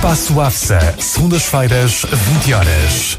Espaço AFSA, segundas-feiras, 20 horas.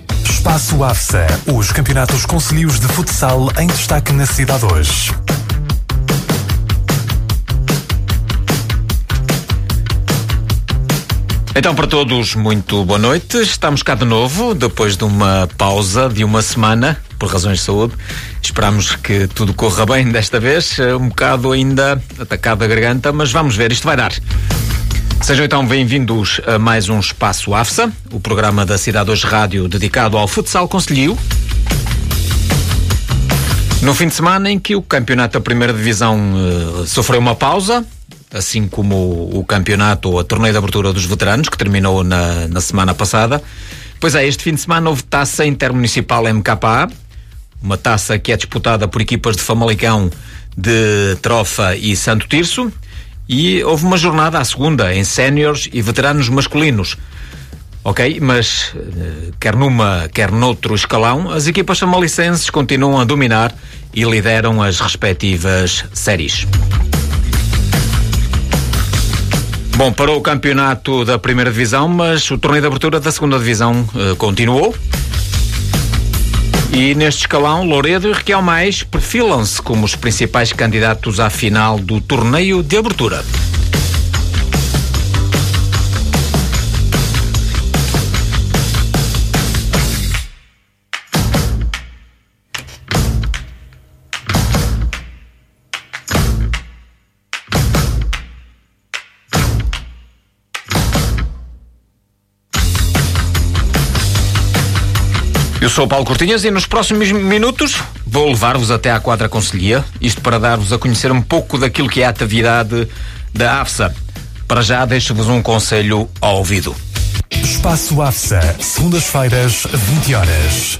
Espaço AFSA, os campeonatos concelhios de futsal em destaque na cidade hoje. Então, para todos, muito boa noite. Estamos cá de novo, depois de uma pausa de uma semana, por razões de saúde. Esperamos que tudo corra bem desta vez. Um bocado ainda atacado a garganta, mas vamos ver, isto vai dar. Sejam então bem-vindos a mais um Espaço AFSA, o programa da Cidade Hoje Rádio dedicado ao futsal conselhio. No fim de semana em que o campeonato da primeira divisão uh, sofreu uma pausa, assim como o, campeonato ou a torneio de abertura dos veteranos, que terminou na, na semana passada. Pois é, este fim de semana houve taça intermunicipal MKA, uma taça que é disputada por equipas de Famalicão, de Trofa e Santo Tirso, e houve uma jornada à segunda em séniores e veteranos masculinos. Ok, mas eh, quer numa, quer noutro escalão, as equipas famalicenses continuam a dominar e lideram as respectivas séries. Bom, parou o campeonato da primeira divisão, mas o torneio de abertura da segunda divisão uh, continuou. E neste escalão, Louredo e Requião Mais perfilam-se como os principais candidatos à final do torneio de abertura. Eu sou o Paulo Cortinhas e nos próximos minutos vou levar-vos até à quadra conselhia, isto para dar-vos a conhecer um pouco daquilo que é a atividade da AFSA. Para já deixo-vos um conselho ao ouvido. Espaço AFSA, segundas-feiras, 20 horas.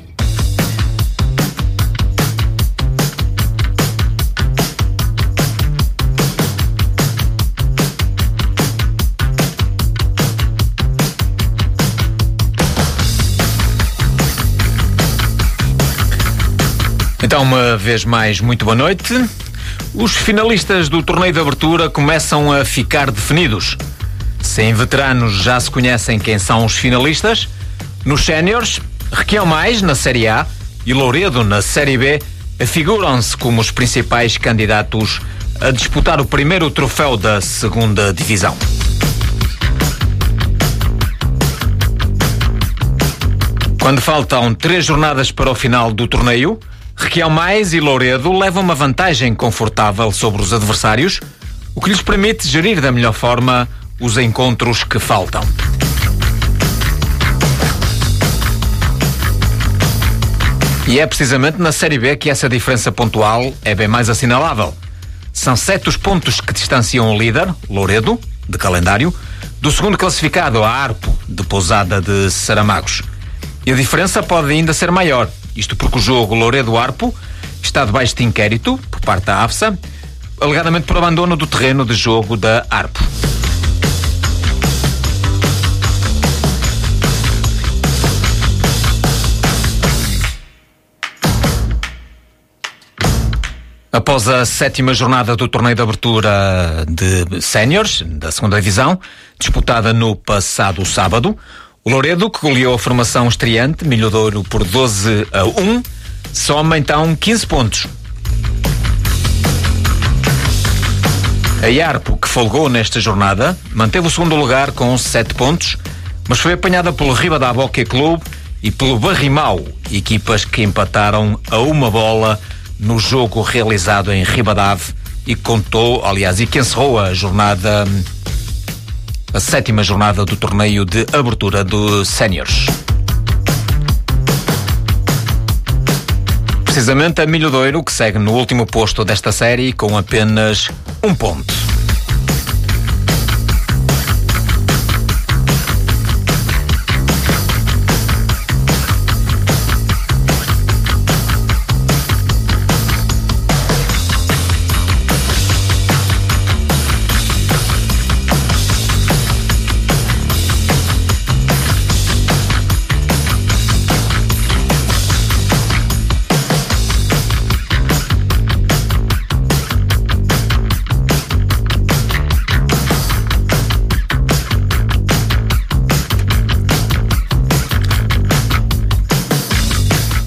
Então, uma vez mais, muito boa noite. Os finalistas do torneio de abertura começam a ficar definidos. Sem veteranos já se conhecem quem são os finalistas. Nos séniores, Requião Mais na Série A e Louredo na Série B afiguram-se como os principais candidatos a disputar o primeiro troféu da segunda divisão. Quando faltam três jornadas para o final do torneio, Requião Mais e Louredo levam uma vantagem confortável sobre os adversários, o que lhes permite gerir da melhor forma os encontros que faltam. E é precisamente na Série B que essa diferença pontual é bem mais assinalável. São sete os pontos que distanciam o líder, Louredo, de calendário, do segundo classificado, a Arpo, de Pousada de Saramagos. E a diferença pode ainda ser maior, isto porque o jogo Louredo-Arpo está debaixo de inquérito, por parte da AFSA, alegadamente por abandono do terreno de jogo da Arpo. Após a sétima jornada do torneio de abertura de séniores da segunda divisão, disputada no passado sábado, o que goleou a formação estreante, Milhodouro, por 12 a 1, soma então 15 pontos. A Iarpo, que folgou nesta jornada, manteve o segundo lugar com 7 pontos, mas foi apanhada pelo Ribadá Hockey Clube e pelo Barrimau, equipas que empataram a uma bola no jogo realizado em Ribadave e contou, aliás, e que encerrou a jornada, a sétima jornada do torneio de abertura do Séniores. Precisamente a Milho que segue no último posto desta série com apenas um ponto.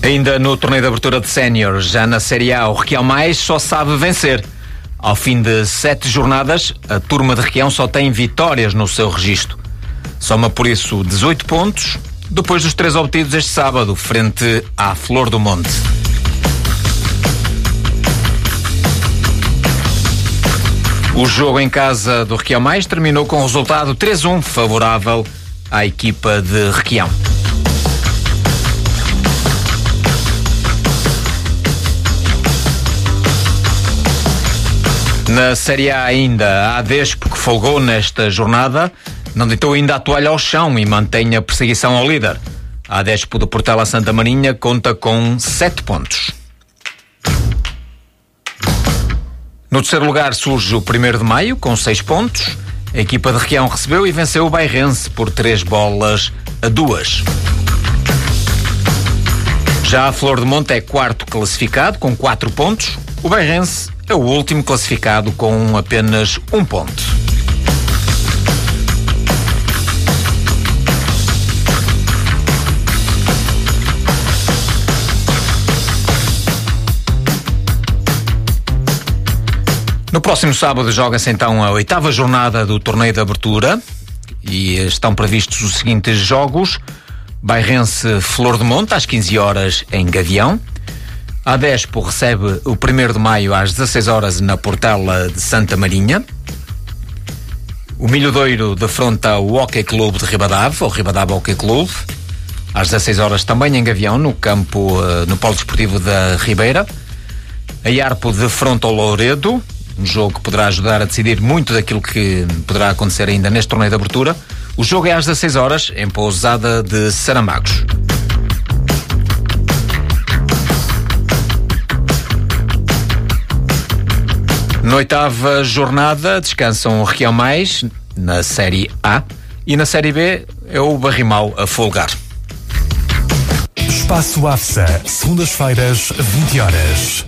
Ainda no torneio de abertura de sénior, já na Série A, o Requião Mais só sabe vencer. Ao fim de sete jornadas, a turma de Requião só tem vitórias no seu registro. Soma por isso 18 pontos, depois dos três obtidos este sábado, frente à Flor do Monte. O jogo em casa do Requião Mais terminou com o resultado 3-1 favorável à equipa de Requião. Na Série A ainda, a Despo, que folgou nesta jornada, não deitou ainda a toalha ao chão e mantém a perseguição ao líder. A Despo do Portela Santa Marinha conta com 7 pontos. No terceiro lugar surge o 1 de maio, com 6 pontos. A equipa de Requião recebeu e venceu o Bairrense por 3 bolas a 2. Já a Flor de Monte é quarto classificado, com 4 pontos. O Bairrense é o último classificado com apenas um ponto. No próximo sábado joga-se então a oitava jornada do torneio de abertura e estão previstos os seguintes jogos. Bairrense Flor de Monte às 15 horas em Gavião. A Despo recebe o 1 de maio às 16 horas na Portela de Santa Marinha. O Milhodeiro defronta o Hockey Clube de Ribadave, o Ribadave Hockey Clube, às 16 horas também em Gavião, no campo, eh, no Polo Desportivo da Ribeira. A Iarpo defronta o Louredo, um jogo que poderá ajudar a decidir muito daquilo que poderá acontecer ainda neste torneio de abertura. O jogo é às 16 horas, em Pousada de Saramagos. Na oitava jornada descansam o Real Mais na Série A e na Série B é o Barrimal a folgar. Espaço AFSA, segundas-feiras, 20 horas.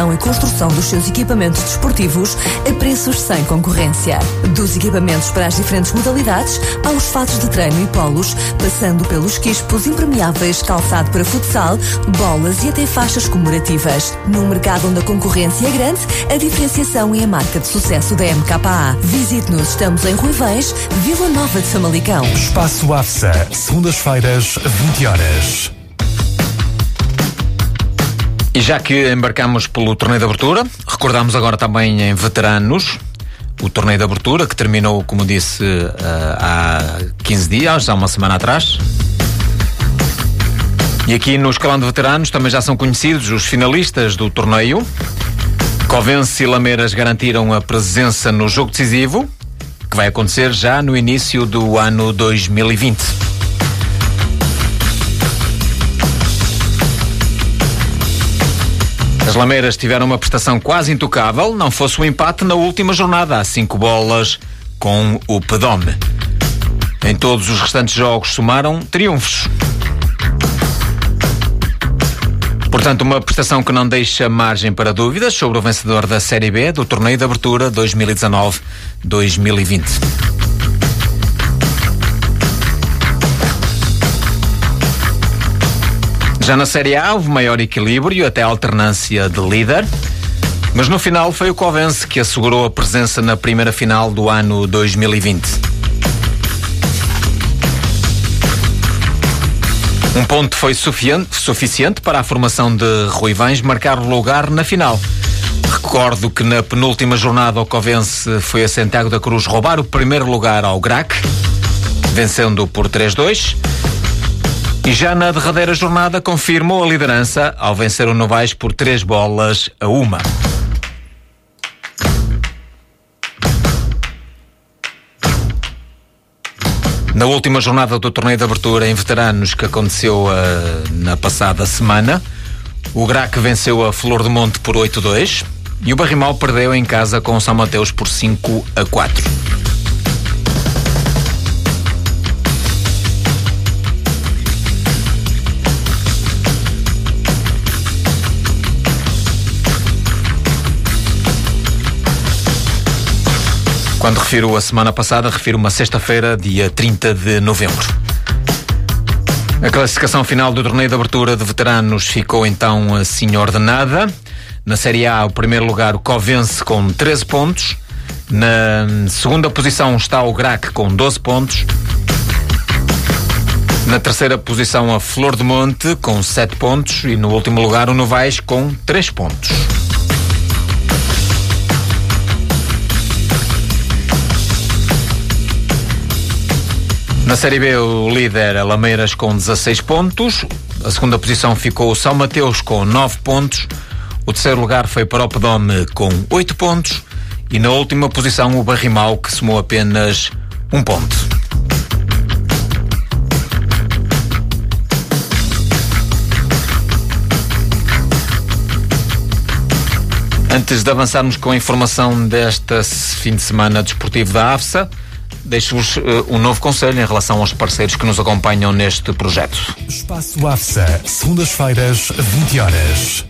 manutenção e construção dos seus equipamentos desportivos a preços sem concorrência. Dos equipamentos para as diferentes modalidades, aos fatos de treino e polos, passando pelos quispos impermeáveis, calçado para futsal, bolas e até faixas comemorativas. Num mercado onde a concorrência é grande, a diferenciação é a marca de sucesso da MKA. Visite-nos, estamos em Ruivães, Vila Nova de Famalicão. Espaço AFSA, segundas-feiras, 20 horas. E já que embarcamos pelo torneio de abertura, recordamos agora também em veteranos o torneio de abertura que terminou, como disse, uh, há 15 dias, há uma semana atrás. E aqui no escalão de veteranos também já são conhecidos os finalistas do torneio. Covense e Lameiras garantiram a presença no jogo decisivo, que vai acontecer já no início do ano 2020. As Lameiras tiveram uma prestação quase intocável, não fosse o um empate na última jornada, a cinco bolas com o Pedome. Em todos os restantes jogos somaram triunfos. Portanto, uma prestação que não deixa margem para dúvidas sobre o vencedor da Série B do torneio de abertura 2019-2020. Já na Série A houve maior equilíbrio, até alternância de líder. Mas no final foi o Covense que assegurou a presença na primeira final do ano 2020. Um ponto foi suficiente para a formação de Ruivães marcar lugar na final. Recordo que na penúltima jornada o Covense foi a Santiago da Cruz roubar o primeiro lugar ao Grac, vencendo por 3-2. E já na derradeira jornada confirmou a liderança ao vencer o Novais por três bolas a uma. Na última jornada do torneio de abertura em veteranos que aconteceu uh, na passada semana, o Grac venceu a Flor do Monte por 8-2 e o Barrimal perdeu em casa com o São Mateus por 5 a 4. Quando refiro a semana passada, refiro uma sexta-feira, dia 30 de novembro. A classificação final do torneio de abertura de veteranos ficou então assim ordenada. Na Série A, o primeiro lugar, o Covense, com 13 pontos. Na segunda posição está o Grac, com 12 pontos. Na terceira posição, a Flor de Monte, com 7 pontos. E no último lugar, o Novais, com 3 pontos. Na Série B, o líder é Lameiras com 16 pontos. A segunda posição ficou o São Mateus com 9 pontos. O terceiro lugar foi para o Pedome com 8 pontos. E na última posição, o Barrimal, que somou apenas um ponto. Antes de avançarmos com a informação desta fim de semana desportivo da AFSA, deixo-vos uh, um novo conselho em relação aos parceiros que nos acompanham neste projeto. Espaço AFSA, segundas-feiras, 20 horas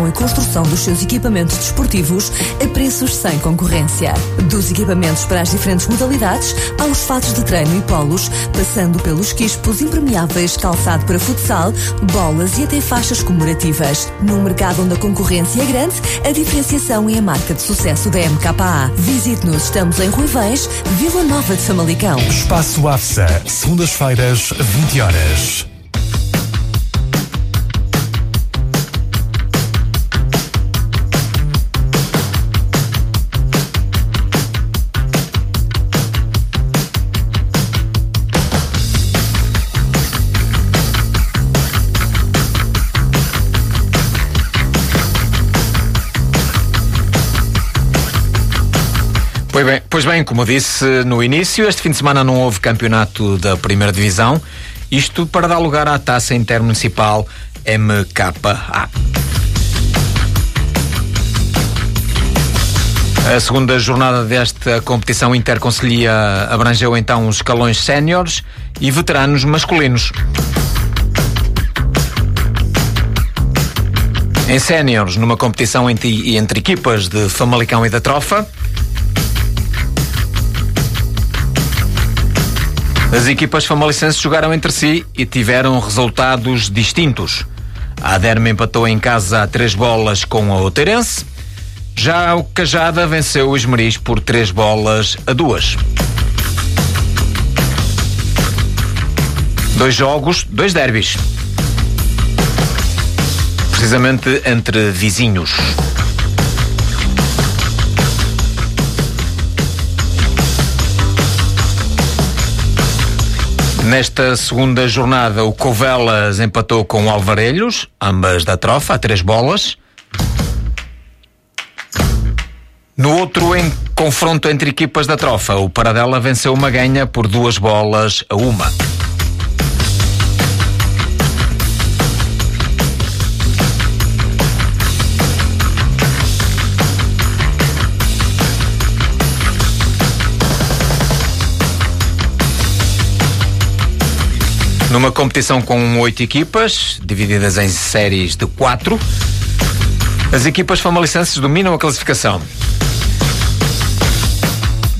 concepção e construção dos seus equipamentos desportivos a preços sem concorrência. Dos equipamentos para as diferentes modalidades, aos fatos de treino e polos, passando pelos quispos impermeáveis, calçado para futsal, bolas e até faixas comemorativas. Num mercado onde a concorrência é grande, a diferenciação é a marca de sucesso da MKA. Visite-nos, estamos em Ruivães, Vila Nova de Famalicão. Espaço AFSA, segundas-feiras, 20 horas. Pois bem, pois bem, como disse no início, este fim de semana não houve campeonato da primeira divisão, isto para dar lugar à taça intermunicipal MKA. A segunda jornada desta competição interconselhia abrangeu então os escalões séniores e veteranos masculinos. Em séniores, numa competição entre, entre equipas de Famalicão e da Trofa, As equipas famalicenses jogaram entre si e tiveram resultados distintos. A Aderme empatou em casa a três bolas com a Outeirense. Já o Cajada venceu o Esmeriz por três bolas a duas. Dois jogos, dois derbys. Precisamente entre vizinhos. Nesta segunda jornada, o Covelas empatou com o Alvarelhos, ambas da trofa, a três bolas. No outro em confronto entre equipas da trofa, o Paradela venceu uma ganha por duas bolas a uma. Numa competição com oito equipas, divididas em séries de quatro, as equipas famalicenses dominam a classificação.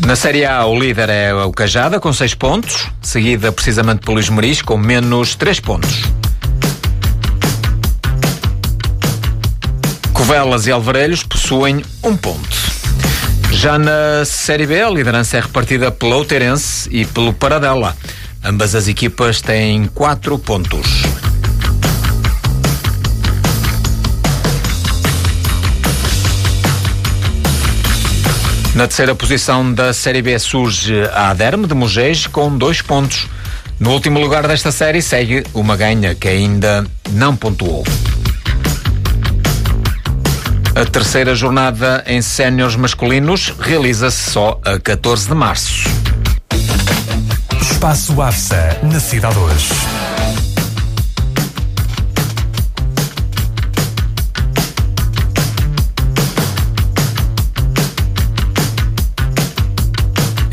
Na Série A, o líder é o Cajada, com seis pontos, seguida precisamente pelo Esmeriz, com menos três pontos. Covelas e Alvarelhos possuem um ponto. Já na Série B, a liderança é repartida pelo Outeirense e pelo Paradela. Ambas as equipas têm quatro pontos. Na terceira posição da Série B surge a Aderme de Mugeis com dois pontos. No último lugar desta série segue uma ganha que ainda não pontuou. A terceira jornada em séniores masculinos realiza-se só a 14 de março. Espaço AFSA, na Cidade hoje.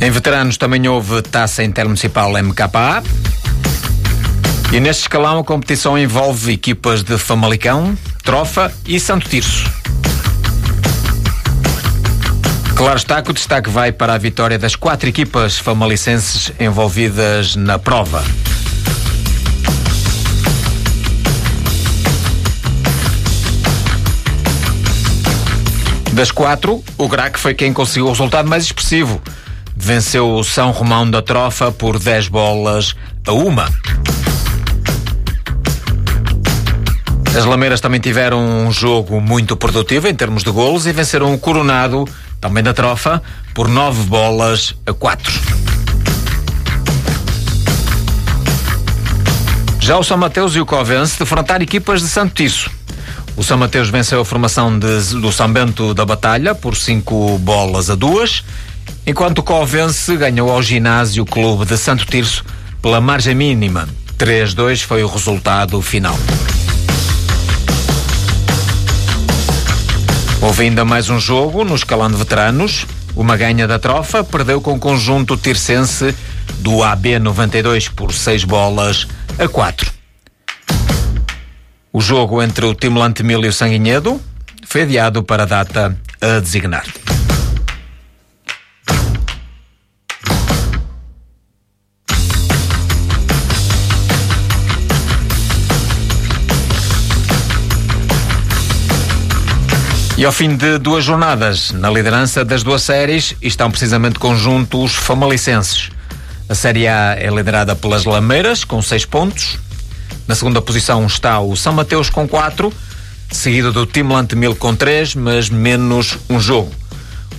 Em veteranos também houve taça intermunicipal MKA. E neste escalão a competição envolve equipas de Famalicão, Trofa e Santo Tirso. Claro está que o destaque vai para a vitória das quatro equipas famalicenses envolvidas na prova. Das quatro, o Grac foi quem conseguiu o resultado mais expressivo. Venceu o São Romão da Trofa por 10 bolas a uma. As Lameiras também tiveram um jogo muito produtivo em termos de golos e venceram o Coronado também da trofa, por nove bolas a quatro. Já o São Mateus e o Covense defrontaram equipas de Santo Tiço. O São Mateus venceu a formação de, do São Bento da Batalha por cinco bolas a duas, enquanto o Covense ganhou ao Ginásio Clube de Santo Tirso pela margem mínima. 3-2 foi o resultado final. Houve ainda mais um jogo no escalão de veteranos. Uma ganha da trofa perdeu com o conjunto tircense do AB 92 por 6 bolas a 4. O jogo entre o Timolante Mil e o Sanguinhedo foi adiado para a data a designar. E ao fim de duas jornadas, na liderança das duas séries, estão precisamente conjuntos famalicenses. A Série A é liderada pelas Lameiras, com seis pontos. Na segunda posição está o São Mateus, com quatro, seguido do Timlante Mil, com três, mas menos um jogo.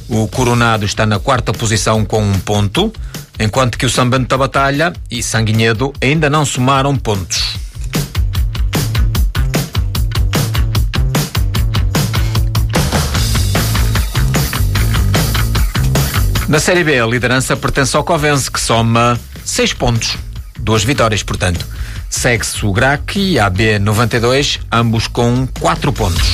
O Coronado está na quarta posição, com um ponto, enquanto que o São Bento da Batalha e Sanguinhedo ainda não somaram pontos. Na Série B, a liderança pertence ao Covense, que soma 6 pontos. Duas vitórias, portanto. Segue-se o Grac e a B92, ambos com 4 pontos.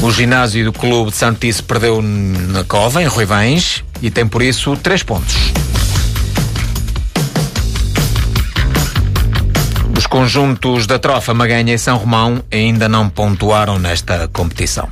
O ginásio do Clube de Santice perdeu na Cova, em Ruivães, e tem por isso 3 pontos. Conjuntos da Trofa, Maganha e São Romão ainda não pontuaram nesta competição.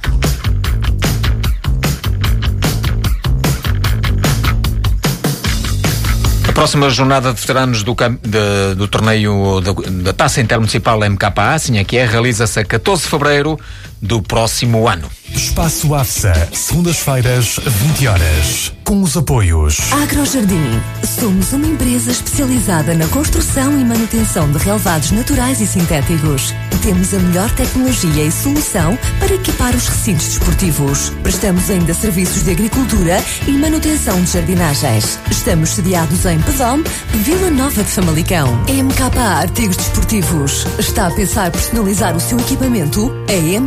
A próxima jornada de veteranos do, de, do torneio da, Taça Intermunicipal MKA, assim é que é, realiza-se a 14 de fevereiro do próximo ano. Espaço AFSA, segundas-feiras, 20 horas. Com os apoios. Agrojardim. Somos uma empresa especializada na construção e manutenção de relevados naturais e sintéticos. Temos a melhor tecnologia e solução para equipar os recintos desportivos. Prestamos ainda serviços de agricultura e manutenção de jardinagens. Estamos sediados em Pedom, Vila Nova de Famalicão. MKA Artigos Desportivos. Está a pensar personalizar o seu equipamento? A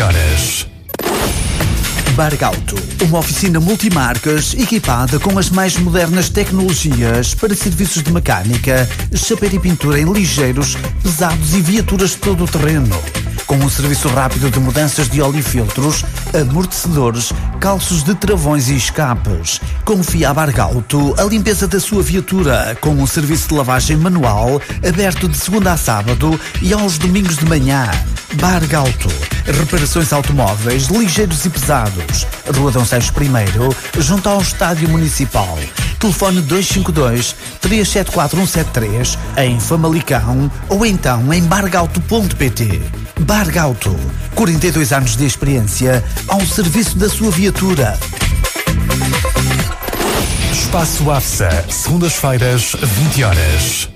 horas. Bargauto, uma oficina multimarcas equipada com as mais modernas tecnologias para serviços de mecânica, chapéu e pintura em ligeiros, pesados e viaturas de todo o terreno. Com um serviço rápido de mudanças de óleo e filtros, amortecedores, calços de travões e escapes. Confia a Bargauto a limpeza da sua viatura com um serviço de lavagem manual aberto de segunda a sábado e aos domingos de manhã. Bargauto, reparações automóveis ligeiros e pesados. Rua Dom Seixo I, junto ao Estádio Municipal. Telefone 252 374173 em Famalicão ou então em Bargauto, 42 anos de experiência ao serviço da sua viatura. Espaço AFSA, segundas-feiras, 20 horas.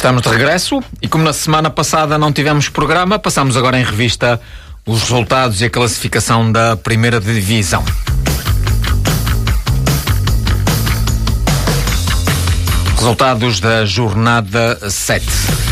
Estamos de regresso e como na semana passada não tivemos programa, passamos agora em revista os resultados e a classificação da primeira divisão. Resultados da jornada 7.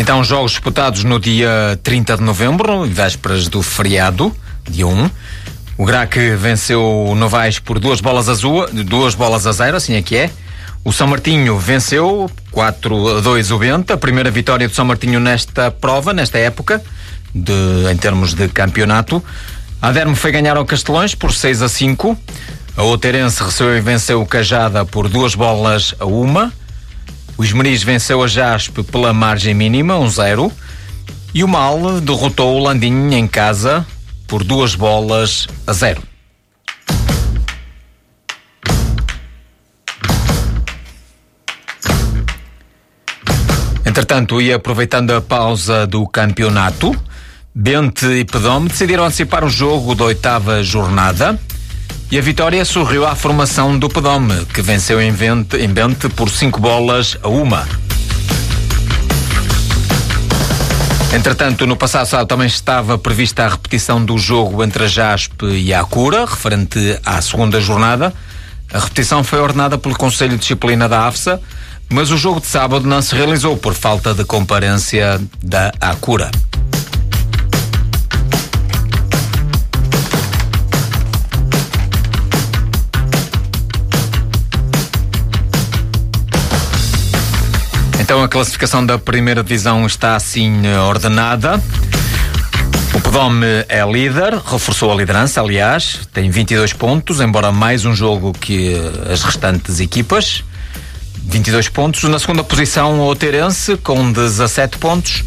Então, jogos disputados no dia 30 de novembro, vésperas do feriado, dia 1. O Grac venceu o Novais por duas bolas, azul, duas bolas a zero, assim é que é. O São Martinho venceu 4 a 2 o Bento, a primeira vitória do São Martinho nesta prova, nesta época, de, em termos de campeonato. A Dermo foi ganhar ao Castelões por 6 a 5. A Outeirense recebeu e venceu o Cajada por duas bolas a uma. O Esmeriz venceu a Jaspe pela margem mínima, 1-0. E o Mal derrotou o Landim em casa por duas bolas a zero. Entretanto, e aproveitando a pausa do campeonato, Bente e Pedome decidiram antecipar o jogo da oitava jornada e a vitória sorriu à formação do Pedome, que venceu em Bente, por cinco bolas a uma. Entretanto, no passado sábado também estava prevista a repetição do jogo entre a JASP e a Acura, referente à segunda jornada. A repetição foi ordenada pelo Conselho de Disciplina da AFSA, mas o jogo de sábado não se realizou por falta de comparência da Acura. Então a classificação da primeira divisão está assim ordenada. O Pedome é líder, reforçou a liderança, aliás, tem 22 pontos, embora mais um jogo que eh, as restantes equipas. 22 pontos. Na segunda posição, o Oteirense, com 17 pontos.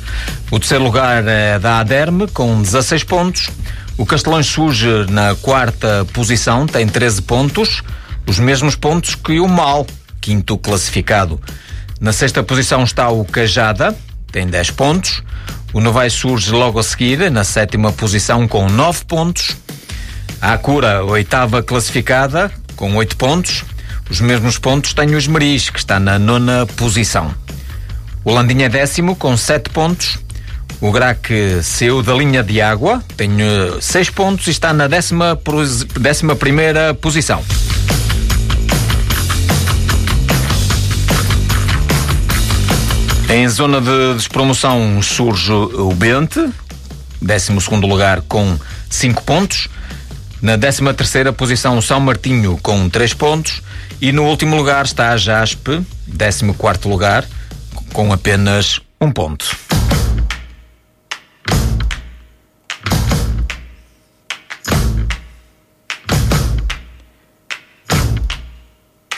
O terceiro lugar é da Aderme, com 16 pontos. O Castelões surge na quarta posição, tem 13 pontos. Os mesmos pontos que o Mal, quinto classificado. Na sexta posição está o Cajada, tem 10 pontos. O Novaes surge logo a seguir, na sétima posição, com 9 pontos. A Acura, oitava classificada, com 8 pontos. Os mesmos pontos tem o Esmeriz, que está na nona posição. O Landinha é décimo, com 7 pontos. O Grac saiu da linha de água, tem 6 pontos e está na décima, décima primeira posição. Em zona de despromoção surge o Bente, 12 lugar com 5 pontos. Na 13 terceira posição o São Martinho com 3 pontos. E no último lugar está a Jaspe, 14 quarto lugar, com apenas um ponto.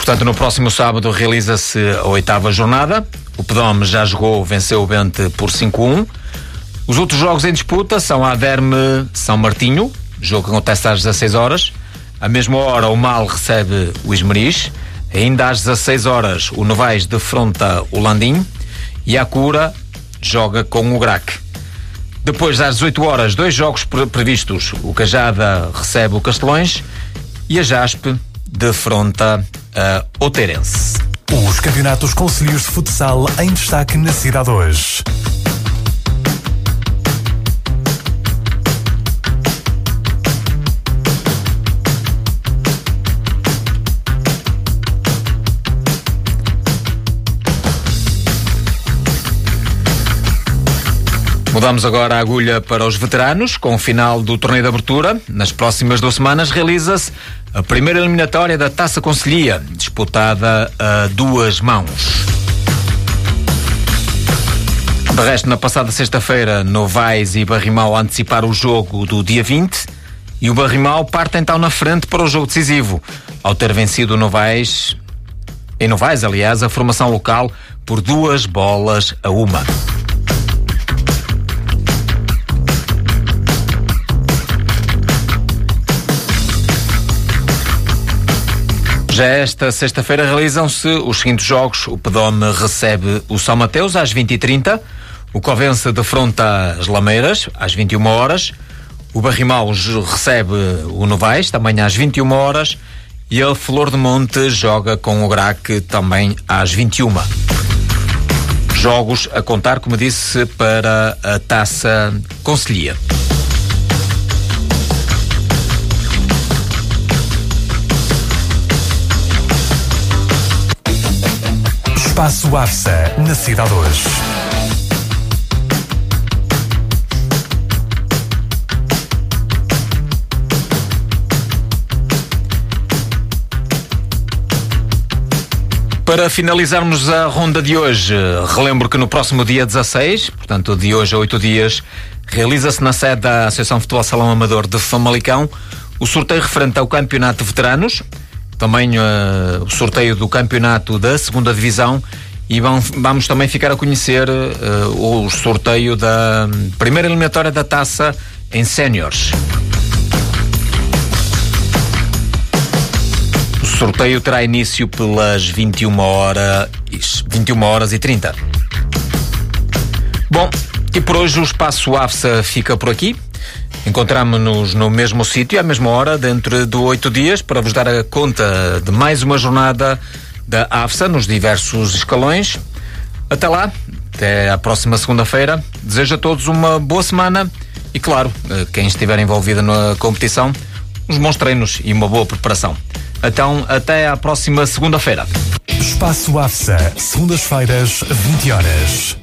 Portanto, no próximo sábado realiza-se a oitava jornada. O Pedome já jogou, venceu o Bente por 5-1. Os outros jogos em disputa são a Aderme São Martinho, jogo que acontece às 16 horas. À mesma hora, o Mal recebe o Esmeriz. Ainda às 16 horas, o Novais defronta o Landim. E a Cura joga com o Grac. Depois, às 18 horas, dois jogos previstos. O Cajada recebe o Castelões e a Jaspe defronta a Oteirense. Os campeonatos concelhios de futsal em destaque na cidade hoje. Mudamos agora a agulha para os veteranos, com o final do torneio de abertura. Nas próximas duas semanas realiza-se a primeira eliminatória da Taça Conselhia, disputada a duas mãos. De resto, na passada sexta-feira, Novais e Barrimau anteciparam o jogo do dia 20 e o Barrimau parte então na frente para o jogo decisivo, ao ter vencido o Novais, em Novais, aliás, a formação local por duas bolas a uma. Já esta sexta-feira realizam-se os seguintes jogos. O Pedome recebe o São Mateus às 20h30. O Covense defronta as Lameiras às 21 horas. O Barrimau recebe o Novais também às 21 horas. E a Flor de Monte joga com o Grac também às 21. Jogos a contar, como disse, para a Taça Conselhia. Espaço AFSA, na cidade hoje. Para finalizarmos a ronda de hoje, relembro que no próximo dia 16, portanto de hoje a oito dias, realiza-se na sede da Associação Futebol Salão Amador de Famalicão o sorteio referente ao Campeonato de Veteranos, também uh, o sorteio do campeonato da segunda divisão e vamos também ficar a conhecer uh, o sorteio da primeira eliminatória da taça em séniores. O sorteio terá início pelas 21 horas, 21 horas e 30. Bom, e por hoje o Espaço AFSA fica por aqui. Encontramos-nos no mesmo sítio, à mesma hora, dentro de oito dias, para vos dar a conta de mais uma jornada da AFSA nos diversos escalões. Até lá, até a próxima segunda-feira. Desejo a todos uma boa semana e, claro, eh, quem estiver envolvido na competição, uns bons treinos e uma boa preparação. Então, até à próxima segunda-feira. Espaço AFSA, segundas-feiras, 20 horas